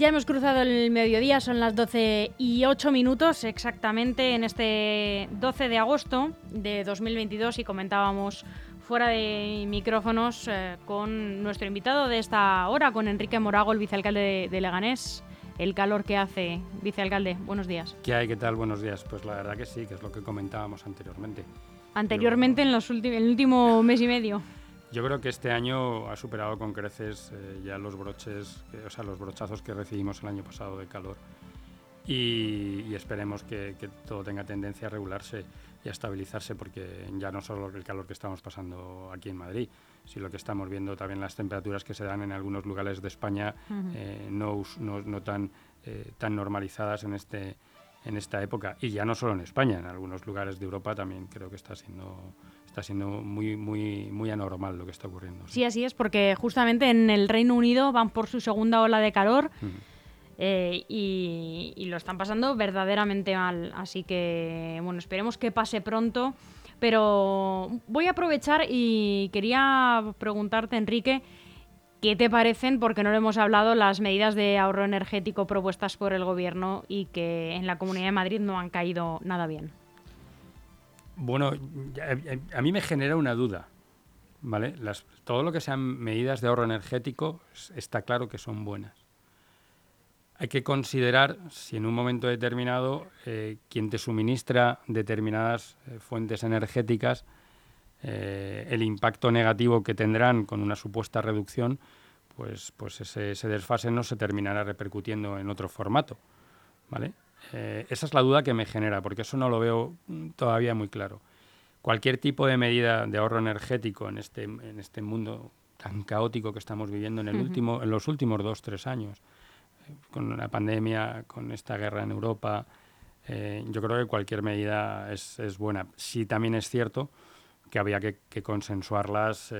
Ya hemos cruzado el mediodía, son las 12 y 8 minutos exactamente en este 12 de agosto de 2022 y comentábamos fuera de micrófonos eh, con nuestro invitado de esta hora, con Enrique Morago, el vicealcalde de, Leganés. El calor que hace, vicealcalde. Buenos días. ¿Qué hay? ¿Qué tal? Buenos días. Pues la verdad que sí, que es lo que comentábamos anteriormente. Anteriormente, en, los en el último mes y medio. Yo creo que este año ha superado con creces eh, ya los broches, eh, o sea, los brochazos que recibimos el año pasado de calor. Y, esperemos que, todo tenga tendencia a regularse y a estabilizarse, porque ya no solo el calor que estamos pasando aquí en Madrid, sino que estamos viendo también las temperaturas que se dan en algunos lugares de España eh, no, no, no, tan, tan normalizadas en, este, en esta época. Y ya no solo en España, en algunos lugares de Europa también creo que está siendo está siendo muy, muy, muy anormal lo que está ocurriendo. Sí. así es, porque justamente en el Reino Unido van por su segunda ola de calor. Eh, y, lo están pasando verdaderamente mal. Así que, bueno, esperemos que pase pronto. Pero voy a aprovechar y quería preguntarte, Enrique, ¿qué te parecen, porque no lo hemos hablado, las medidas de ahorro energético propuestas por el Gobierno y que en la Comunidad de Madrid no han caído nada bien? Bueno, a, mí me genera una duda. ¿vale? todo lo que sean medidas de ahorro energético está claro que son buenas. Hay que considerar si en un momento determinado eh, quien te suministra determinadas eh, fuentes energéticas, eh, el impacto negativo que tendrán con una supuesta reducción, pues, pues ese, ese desfase no se terminará repercutiendo en otro formato. ¿vale? Eh, esa es la duda que me genera, porque eso no lo veo todavía muy claro. Cualquier tipo de medida de ahorro energético en este, en este mundo tan caótico que estamos viviendo en, el último, en los últimos dos, tres años, eh, con la pandemia, con esta guerra en Europa, eh, yo creo que cualquier medida es, es, buena. Sí también es cierto que había que, consensuarlas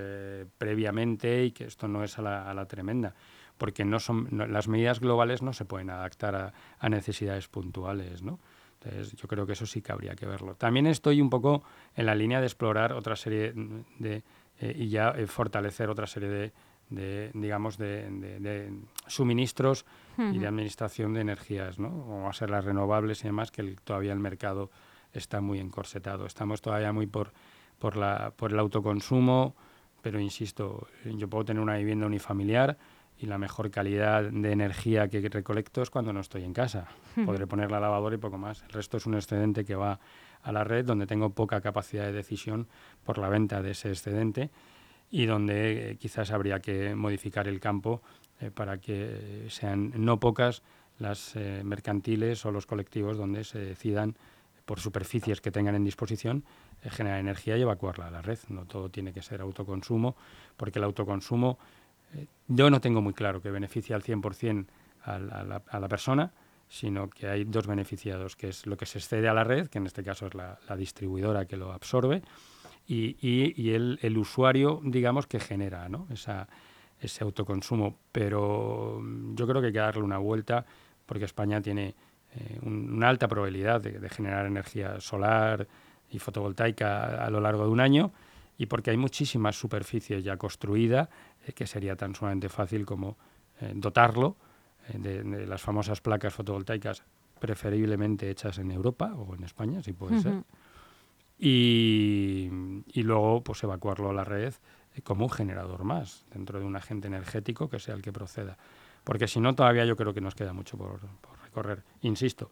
previamente y que esto no es a la, a la tremenda porque no son, las medidas globales no se pueden adaptar a, necesidades puntuales, ¿no? Entonces, yo creo que eso sí que habría que verlo. También estoy un poco en la línea de explorar otra serie de, eh, y ya eh, fortalecer otra serie de, digamos, de, suministros y de administración de energías, ¿no? Como a ser las renovables y demás, que todavía el mercado está muy encorsetado. Estamos todavía muy por, por, la, por el autoconsumo, pero insisto, yo puedo tener una vivienda unifamiliar, y la mejor calidad de energía que recolecto es cuando no estoy en casa. Podré poner la lavadora y poco más. El resto es un excedente que va a la red donde tengo poca capacidad de decisión por la venta de ese excedente y donde eh, quizás habría que modificar el campo eh, para que sean no pocas las eh, mercantiles o los colectivos donde se decidan por superficies que tengan en disposición generar energía y evacuarla a la red. No todo tiene que ser autoconsumo, porque el autoconsumo yo no tengo muy claro que beneficia al 100% a la, a la persona, sino que hay dos beneficiados, que es lo que se excede a la red, que en este caso es la, distribuidora que lo absorbe, y, el, usuario, digamos, que genera ¿no? Ese autoconsumo. Pero mm, yo creo que hay que darle una vuelta, porque España tiene eh, una alta probabilidad de, de, generar energía solar y fotovoltaica a lo largo de un año, y porque hay muchísima superficie ya construida eh, que sería tan sumamente fácil como eh, dotarlo eh, de, las famosas placas fotovoltaicas preferiblemente hechas en Europa o en España, si puede ser. Y, y, luego pues evacuarlo a la red como un generador más dentro de un agente energético que sea el que proceda. Porque si no, todavía yo creo que nos queda mucho por, por recorrer. Insisto,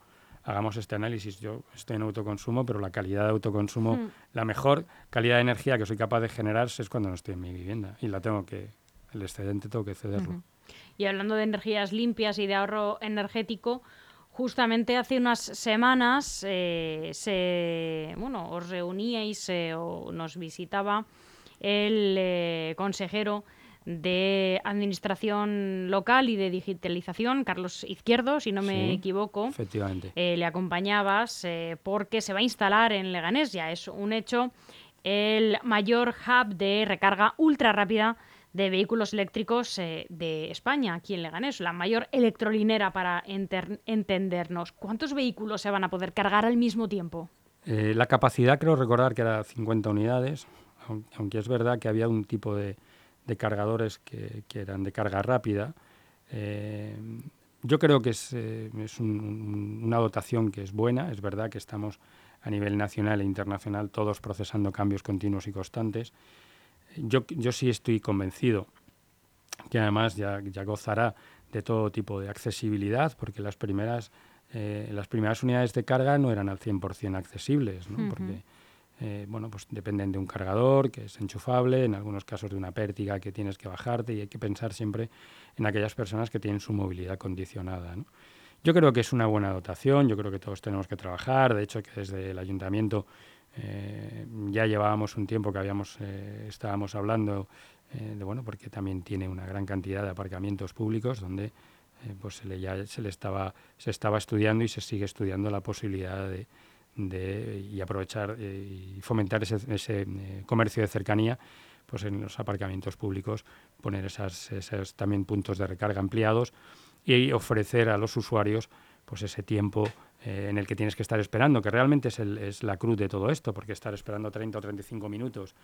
hagamos este análisis. Yo estoy en autoconsumo, pero la calidad de autoconsumo, la mejor calidad de energía que soy capaz de generar es cuando no estoy en mi vivienda y la tengo que, el excedente tengo que cederlo. Y hablando de energías limpias y de ahorro energético, justamente hace unas semanas eh, se, bueno, os reuníais eh, o nos visitaba el eh, consejero de Administración Local y de Digitalización, Carlos Izquierdo, si no me equivoco. Efectivamente. Le acompañabas porque se va a instalar en Leganés, ya es un hecho, el mayor hub de recarga ultra rápida de vehículos eléctricos eh, de España, aquí en Leganés, la mayor electrolinera para entendernos. ¿Cuántos vehículos se van a poder cargar al mismo tiempo? la capacidad, creo recordar que era 50 unidades, aunque es verdad que había un tipo de, cargadores que, eran de carga rápida, eh, yo creo que es, eh, una dotación que es buena, es verdad que estamos a nivel nacional e internacional todos procesando cambios continuos y constantes. Yo, yo sí estoy convencido que además ya, ya gozará de todo tipo de accesibilidad, porque las primeras, eh, las primeras unidades de carga no eran al 100% accesibles, ¿no? porque eh, bueno, pues dependen de un cargador que es enchufable, en algunos casos de una pértiga que tienes que bajarte y hay que pensar siempre en aquellas personas que tienen su movilidad condicionada. Yo creo que es una buena dotación, yo creo que todos tenemos que trabajar, de hecho que desde el ayuntamiento eh, ya llevábamos un tiempo que habíamos, eh, estábamos hablando de, bueno, porque también tiene una gran cantidad de aparcamientos públicos donde pues se le, ya se le estaba, se estaba estudiando y se sigue estudiando la posibilidad de de, y aprovechar eh, y fomentar ese, ese eh, comercio de cercanía pues en los aparcamientos públicos, poner esas, esos también puntos de recarga ampliados y ofrecer a los usuarios pues ese tiempo eh, en el que tienes que estar esperando, que realmente es, el, es, la cruz de todo esto, porque estar esperando 30 o 35 minutos,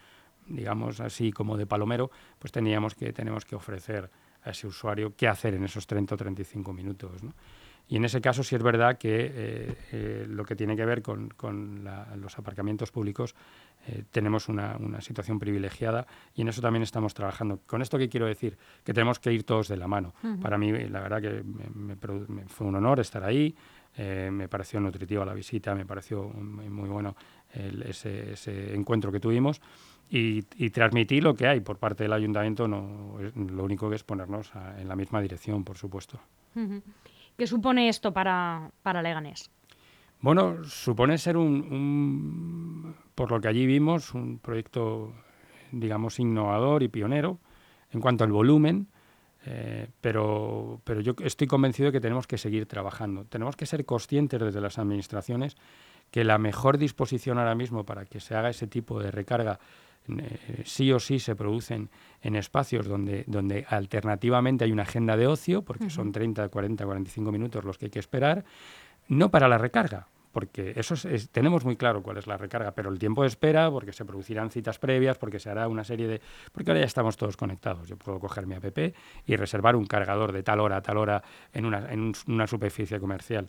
digamos así como de palomero, pues teníamos que, tenemos que ofrecer a ese usuario qué hacer en esos 30 o 35 minutos. Y en ese caso sí es verdad que eh, eh, lo que tiene que ver con, los aparcamientos públicos eh, tenemos una, situación privilegiada y en eso también estamos trabajando. ¿Con esto qué quiero decir? Que tenemos que ir todos de la mano. Para mí, la verdad que me, fue un honor estar ahí, me pareció nutritiva la visita, me pareció muy, bueno ese, encuentro que tuvimos. Y, transmitir lo que hay por parte del ayuntamiento, no, lo único que es ponernos en la misma dirección, por supuesto. ¿Qué supone esto para, para Leganés? Bueno, supone ser un, por lo que allí vimos, un proyecto, digamos, innovador y pionero en cuanto al volumen, eh, pero, pero yo estoy convencido de que tenemos que seguir trabajando. Tenemos que ser conscientes desde las administraciones que la mejor disposición ahora mismo para que se haga ese tipo de recarga eh, sí o sí se producen en espacios donde, donde alternativamente hay una agenda de ocio, porque son 30, 40, 45 minutos los que hay que esperar, no para la recarga, porque eso tenemos muy claro cuál es la recarga, pero el tiempo de espera, porque se producirán citas previas, porque se hará una serie de... Porque ahora ya estamos todos conectados. Yo puedo coger mi app y reservar un cargador de tal hora a tal hora en una, en una superficie comercial.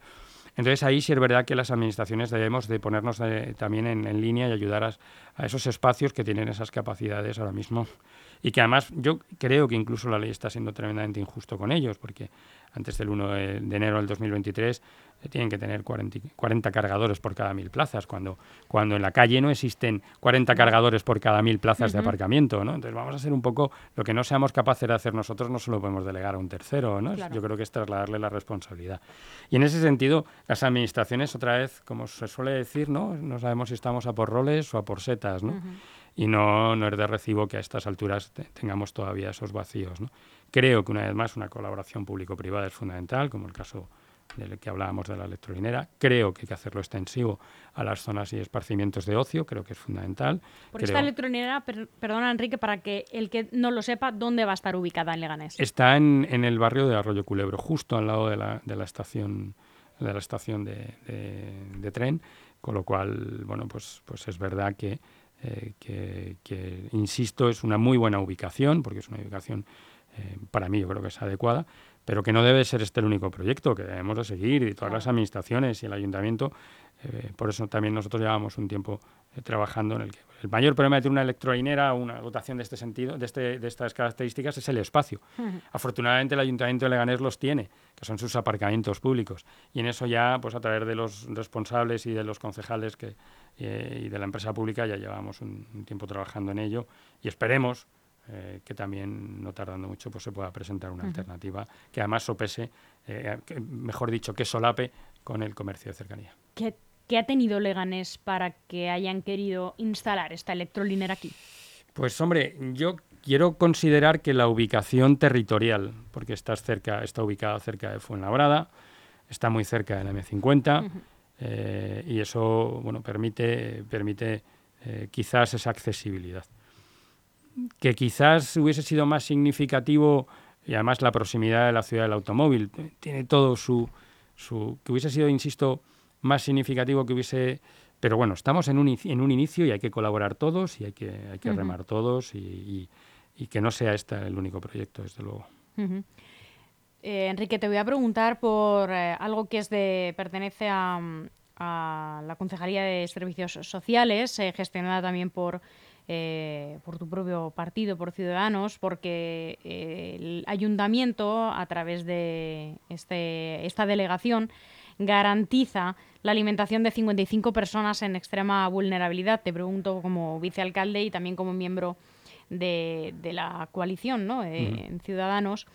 Entonces ahí sí es verdad que las administraciones debemos de ponernos también en, línea y ayudar a, esos espacios que tienen esas capacidades ahora mismo y que además yo creo que incluso la ley está siendo tremendamente injusto con ellos porque antes del 1 de, enero del 2023 eh, tienen que tener 40, cargadores por cada mil plazas, cuando, cuando en la calle no existen 40 cargadores por cada mil plazas de aparcamiento. ¿no? Entonces vamos a hacer un poco lo que no seamos capaces de hacer nosotros, no se lo podemos delegar a un tercero. ¿no? Yo creo que es trasladarle la responsabilidad. Y en ese sentido, las administraciones, otra vez, como se suele decir, no, no sabemos si estamos a por roles o a por setas. ¿no? Y no, no es de recibo que a estas alturas tengamos todavía esos vacíos. ¿no? Creo que una vez más una colaboración público-privada es fundamental, como el caso del que hablábamos de la electrolinera. Creo que hay que hacerlo extensivo a las zonas y esparcimientos de ocio, creo que es fundamental. Por esta electrolinera, perdona Enrique, para que el que no lo sepa, ¿dónde va a estar ubicada en Leganés? Está en, el barrio de Arroyo Culebro, justo al lado de la, de la estación, de, la estación de, tren, con lo cual, bueno, pues, pues es verdad que, eh, que, que, insisto, es una muy buena ubicación, porque es una ubicación eh, para mí yo creo que es adecuada, pero que no debe ser este el único proyecto, que debemos de seguir y todas las administraciones y el ayuntamiento. Eh, por eso también nosotros llevamos un tiempo trabajando en el que el mayor problema de tener una electrolinera o una dotación de este sentido, de, este, de estas características, es el espacio. Afortunadamente el ayuntamiento de Leganés los tiene, que son sus aparcamientos públicos. Y en eso ya, pues a través de los responsables y de los concejales que, y de la empresa pública ya llevamos un, un tiempo trabajando en ello y esperemos eh, que también, no tardando mucho, pues se pueda presentar una alternativa que además sopese, eh, mejor dicho, que solape con el comercio de cercanía. ¿Qué, ¿Qué, ha tenido Leganés para que hayan querido instalar esta electrolinera aquí? Pues hombre, yo quiero considerar que la ubicación territorial, porque está, cerca, está ubicada cerca de Fuenlabrada, está muy cerca de la M50, eh, y eso bueno, permite, permite quizás esa accesibilidad que quizás hubiese sido más significativo y además la proximidad de la ciudad del automóvil tiene todo su, su que hubiese sido, insisto, más significativo que hubiese pero bueno, estamos en un, en un inicio y hay que colaborar todos y hay que, hay que remar todos y, y, que no sea este el único proyecto, desde luego. Eh, Enrique, te voy a preguntar por eh, algo que es de pertenece a, la Concejalía de Servicios Sociales, gestionada también por, por tu propio partido, por Ciudadanos, porque el ayuntamiento, a través de este, esta delegación, garantiza la alimentación de 55 personas en extrema vulnerabilidad. Te pregunto como vicealcalde y también como miembro de, la coalición ¿no? Eh, en Ciudadanos.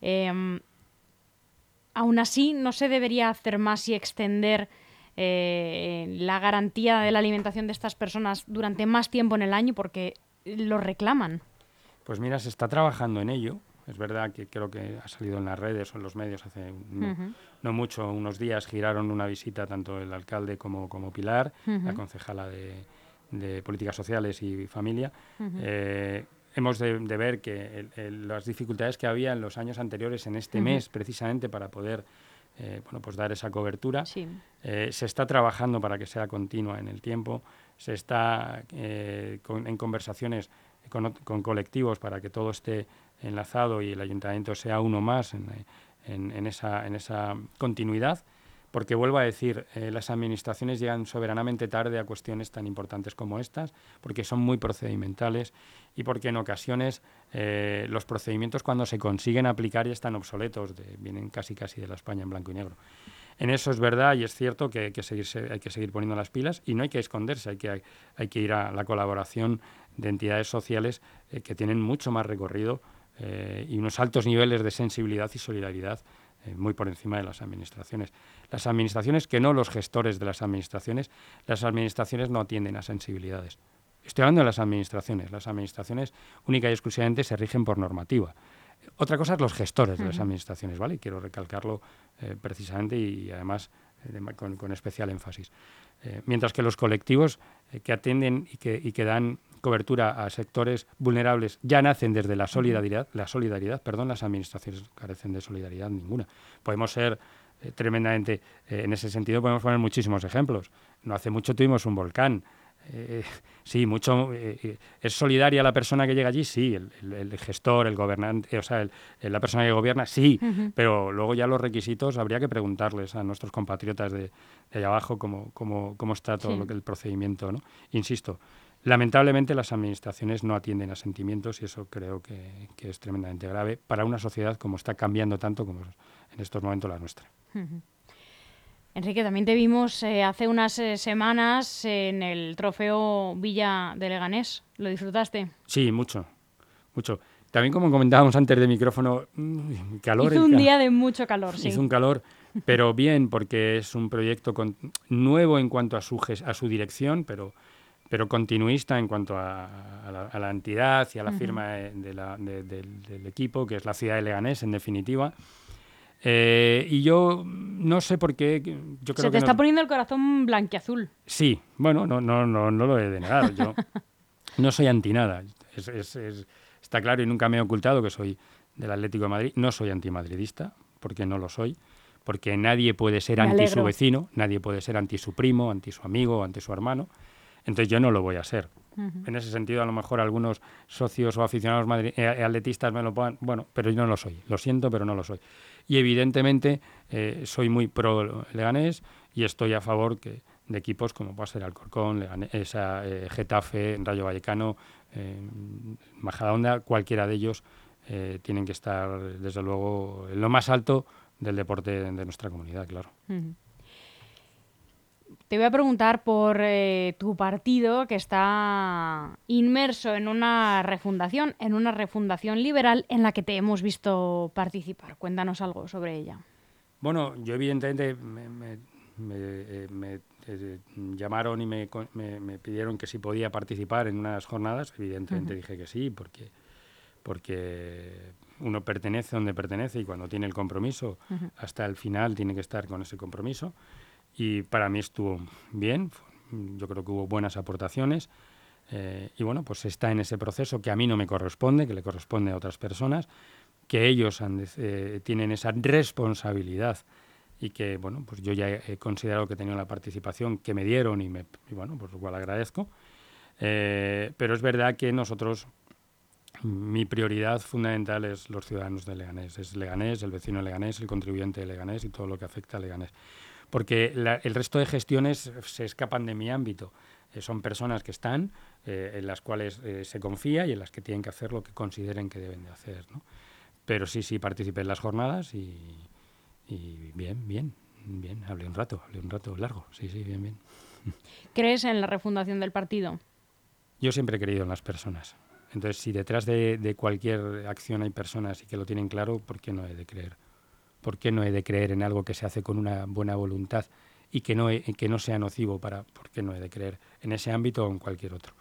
Em, aún así, no se debería hacer más y extender eh, la garantía de la alimentación de estas personas durante más tiempo en el año porque lo reclaman. Pues mira, se está trabajando en ello. Es verdad que creo que ha salido en las redes o en los medios hace no, mucho, unos días, giraron una visita tanto el alcalde como, como Pilar, la concejala de, Políticas Sociales y Familia. Eh, hemos de, ver que las dificultades que había en los años anteriores, en este mes precisamente, para poder eh, bueno, pues dar esa cobertura, eh, se está trabajando para que sea continua en el tiempo, se está en conversaciones con, con, colectivos para que todo esté enlazado y el ayuntamiento sea uno más en, esa, en esa continuidad, porque vuelvo a decir, eh, las administraciones llegan soberanamente tarde a cuestiones tan importantes como estas, porque son muy procedimentales y porque en ocasiones eh, los procedimientos cuando se consiguen aplicar ya están obsoletos, vienen casi casi de la España en blanco y negro. En eso es verdad y es cierto que hay que, seguirse, hay que seguir poniendo las pilas y no hay que esconderse, hay que, hay, que ir a la colaboración de entidades sociales eh, que tienen mucho más recorrido eh, y unos altos niveles de sensibilidad y solidaridad eh, muy por encima de las administraciones. Las administraciones, que no los gestores de las administraciones, las administraciones no atienden a sensibilidades. Estoy hablando de las administraciones. Las administraciones única y exclusivamente se rigen por normativa. Otra cosa es los gestores de las administraciones, ¿vale? quiero recalcarlo eh, precisamente y, además con, especial énfasis. mientras que los colectivos que atienden y que, y que dan cobertura a sectores vulnerables ya nacen desde la solidaridad, la solidaridad, perdón, las administraciones carecen de solidaridad ninguna. Podemos ser eh, tremendamente, eh, en ese sentido podemos poner muchísimos ejemplos. No hace mucho tuvimos un volcán. Eh, sí, mucho es solidaria la persona que llega allí, sí, el, gestor, el gobernante, o sea, la persona que gobierna, sí, pero luego ya los requisitos habría que preguntarles a nuestros compatriotas de, allá abajo cómo, cómo, cómo está todo lo que el procedimiento, ¿no? Insisto, Lamentablemente las administraciones no atienden a sentimientos y eso creo que, es tremendamente grave para una sociedad como está cambiando tanto como en estos momentos la nuestra. Enrique, también te vimos eh, hace unas eh, semanas en el trofeo Villa de Leganés. ¿Lo disfrutaste? Sí, mucho, mucho. También como comentábamos antes de micrófono, mm, calor. Hizo un día de mucho calor, sí. Hizo un calor, pero bien, porque es un proyecto nuevo en cuanto a su, a su dirección, pero pero continuista en cuanto a, la, entidad y a la firma del equipo, que es la ciudad de Leganés, en definitiva. Eh, y yo no sé por qué. Yo creo Se te está poniendo el corazón blanquiazul. Sí, bueno, no, no, no, no lo he de negar. Yo no soy anti nada. está claro y nunca me he ocultado que soy del Atlético de Madrid. No soy antimadridista, porque no lo soy. Porque nadie puede ser anti su vecino, nadie puede ser anti su primo, anti su amigo, anti su hermano. Entonces yo no lo voy a ser. En ese sentido, a lo mejor algunos socios o aficionados eh, atletistas me lo pongan, bueno, pero yo no lo soy. Lo siento, pero no lo soy. Y evidentemente eh, soy muy pro Leganés y estoy a favor que, de equipos como puede ser Alcorcón, Leganés, esa, eh, Getafe, Rayo Vallecano, Majadahonda, cualquiera de ellos tienen que estar, desde luego, en lo más alto del deporte de nuestra comunidad, claro. Te voy a preguntar por eh, tu partido que está inmerso en una refundación, en una refundación liberal en la que te hemos visto participar. Cuéntanos algo sobre ella. Bueno, yo evidentemente me, eh, eh, llamaron y me, pidieron que si podía participar en unas jornadas. Evidentemente dije que sí, porque, porque uno pertenece donde pertenece y cuando tiene el compromiso, hasta el final tiene que estar con ese compromiso y para mí estuvo bien, yo creo que hubo buenas aportaciones eh, y bueno, pues está en ese proceso que a mí no me corresponde, que le corresponde a otras personas, que ellos eh, tienen esa responsabilidad y que bueno, pues yo ya he considerado que he tenido la participación que me dieron y, me, bueno, pues lo cual agradezco. Eh, pero es verdad que nosotros mi prioridad fundamental es los ciudadanos de Leganés. Es Leganés, el vecino de Leganés, el contribuyente de Leganés y todo lo que afecta a Leganés. Porque el resto de gestiones se escapan de mi ámbito. Eh, son personas que están, eh, en las cuales eh, se confía y en las que tienen que hacer lo que consideren que deben de hacer. ¿no? Pero sí, sí, participé en las jornadas y, y bien, bien, bien. Hablé un rato, hablé un rato largo. Sí, sí, bien, bien. ¿Crees en la refundación del partido? Yo siempre he creído en las personas. Entonces, si detrás de, cualquier acción hay personas y que lo tienen claro, ¿por qué no he de creer? ¿Por qué no he de creer en algo que se hace con una buena voluntad y que no, que no sea nocivo para, ¿por qué no he de creer en ese ámbito o en cualquier otro?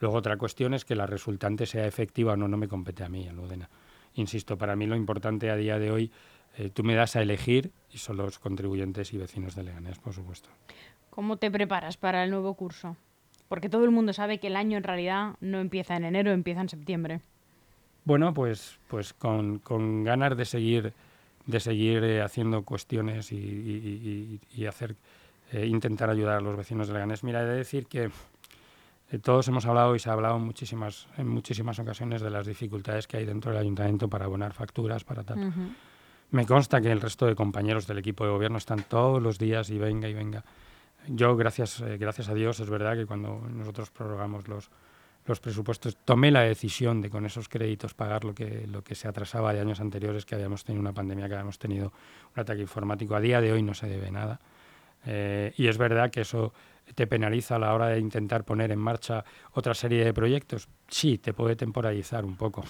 Luego otra cuestión es que la resultante sea efectiva o no, no me compete a mí, en Ludena. Insisto, para mí lo importante a día de hoy, eh, tú me das a elegir y son los contribuyentes y vecinos de Leganés, por supuesto. ¿Cómo te preparas para el nuevo curso? Porque todo el mundo sabe que el año en realidad no empieza en enero, empieza en septiembre. Bueno, pues, pues con, con ganas de seguir, de seguir eh, haciendo cuestiones y, hacer, eh, intentar ayudar a los vecinos de Leganés. Mira, he de decir que eh, todos hemos hablado y se ha hablado muchísimas, en muchísimas ocasiones de las dificultades que hay dentro del ayuntamiento para abonar facturas, para tal. Me consta que el resto de compañeros del equipo de gobierno están todos los días y venga y venga yo, gracias, eh, gracias a Dios, es verdad que cuando nosotros prorrogamos los, los presupuestos, tomé la decisión de con esos créditos pagar lo que, lo que se atrasaba de años anteriores, que habíamos tenido una pandemia, que habíamos tenido un ataque informático. A día de hoy no se debe nada. Eh, y es verdad que eso te penaliza a la hora de intentar poner en marcha otra serie de proyectos. Sí, te puede temporalizar un poco,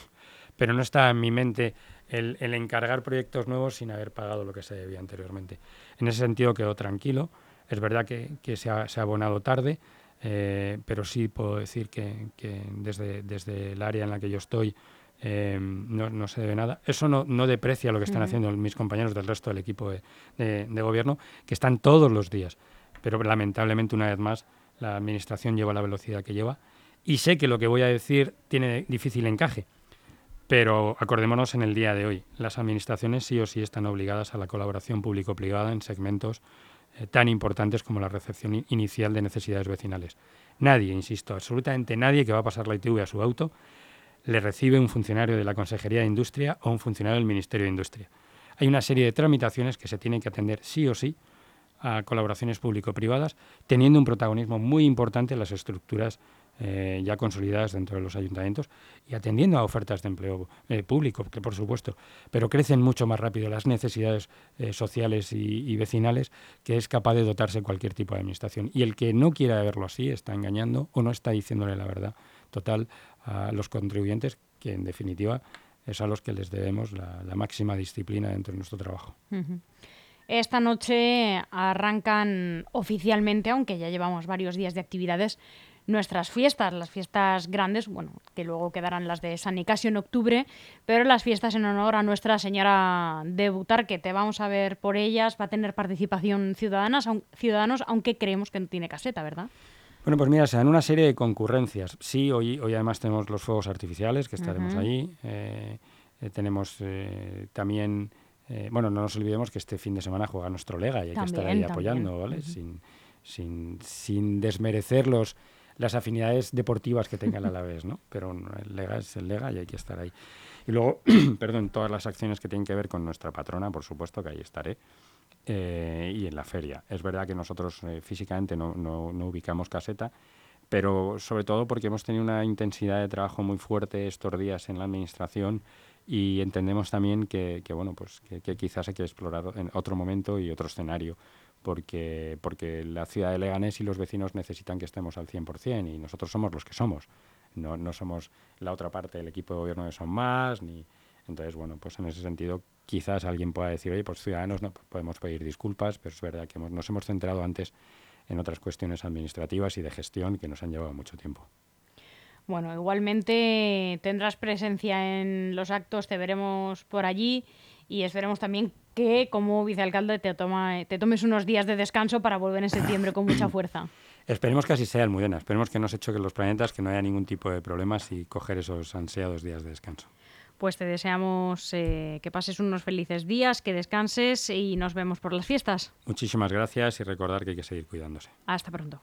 pero no está en mi mente el, el encargar proyectos nuevos sin haber pagado lo que se debía anteriormente. En ese sentido quedo tranquilo. Es verdad que, se, ha, abonado tarde, eh, pero sí puedo decir que, desde, desde, el área en la que yo estoy eh, no, se debe nada. Eso no, deprecia lo que están haciendo mis compañeros del resto del equipo de, gobierno, que están todos los días. Pero lamentablemente, una vez más, la Administración lleva la velocidad que lleva. Y sé que lo que voy a decir tiene difícil encaje. Pero acordémonos en el día de hoy, las administraciones sí o sí están obligadas a la colaboración público-privada en segmentos eh, tan importantes como la recepción inicial de necesidades vecinales. Nadie, insisto, absolutamente nadie que va a pasar la ITV a su auto le recibe un funcionario de la Consejería de Industria o un funcionario del Ministerio de Industria. Hay una serie de tramitaciones que se tienen que atender sí o sí a colaboraciones público-privadas, teniendo un protagonismo muy importante en las estructuras eh, ya consolidadas dentro de los ayuntamientos y atendiendo a ofertas de empleo eh, público, que por supuesto, pero crecen mucho más rápido las necesidades eh, sociales y, vecinales que es capaz de dotarse cualquier tipo de administración. Y el que no quiera verlo así está engañando o no está diciéndole la verdad total a los contribuyentes, que en definitiva es a los que les debemos la, máxima disciplina dentro de nuestro trabajo. Esta noche arrancan oficialmente, aunque ya llevamos varios días de actividades, nuestras fiestas, las fiestas grandes, bueno, que luego quedarán las de San Nicasio en octubre, pero las fiestas en honor a Nuestra Señora de que te vamos a ver por ellas, va a tener participación ciudadanas, ciudadanos, aunque creemos que no tiene caseta, ¿verdad? Bueno, pues mira, se dan una serie de concurrencias. Sí, hoy, hoy además tenemos los fuegos artificiales, que estaremos allí. Eh, eh, tenemos eh, también, bueno, no nos olvidemos que este fin de semana juega nuestro Lega y hay que estar ahí apoyando, ¿vale? sin, sin, sin desmerecer los, las afinidades deportivas que tenga el Alavés, ¿no? Pero el Lega es el Lega y hay que estar ahí. Y luego, perdón, todas las acciones que tienen que ver con nuestra patrona, por supuesto que ahí estaré. Eh, y en la feria. Es verdad que nosotros eh, físicamente no, no, ubicamos caseta, pero sobre todo porque hemos tenido una intensidad de trabajo muy fuerte estos días en la administración y entendemos también que, que bueno, pues que, que, quizás hay que explorar en otro momento y otro escenario porque, porque la ciudad de Leganés y los vecinos necesitan que estemos al 100% y nosotros somos los que somos. No, no somos la otra parte del equipo de gobierno que son más, ni... Entonces, bueno, pues en ese sentido quizás alguien pueda decir, oye, pues ciudadanos no podemos pedir disculpas, pero es verdad que nos hemos centrado antes en otras cuestiones administrativas y de gestión que nos han llevado mucho tiempo. Bueno, igualmente tendrás presencia en los actos, te veremos por allí y esperemos también que como vicealcalde te, toma, te tomes unos días de descanso para volver en septiembre con mucha fuerza. Esperemos que así sea, Almudena. Esperemos que no se que los planetas, que no haya ningún tipo de problemas y coger esos ansiados días de descanso. Pues te deseamos eh, que pases unos felices días, que descanses y nos vemos por las fiestas. Muchísimas gracias y recordar que hay que seguir cuidándose. Hasta pronto.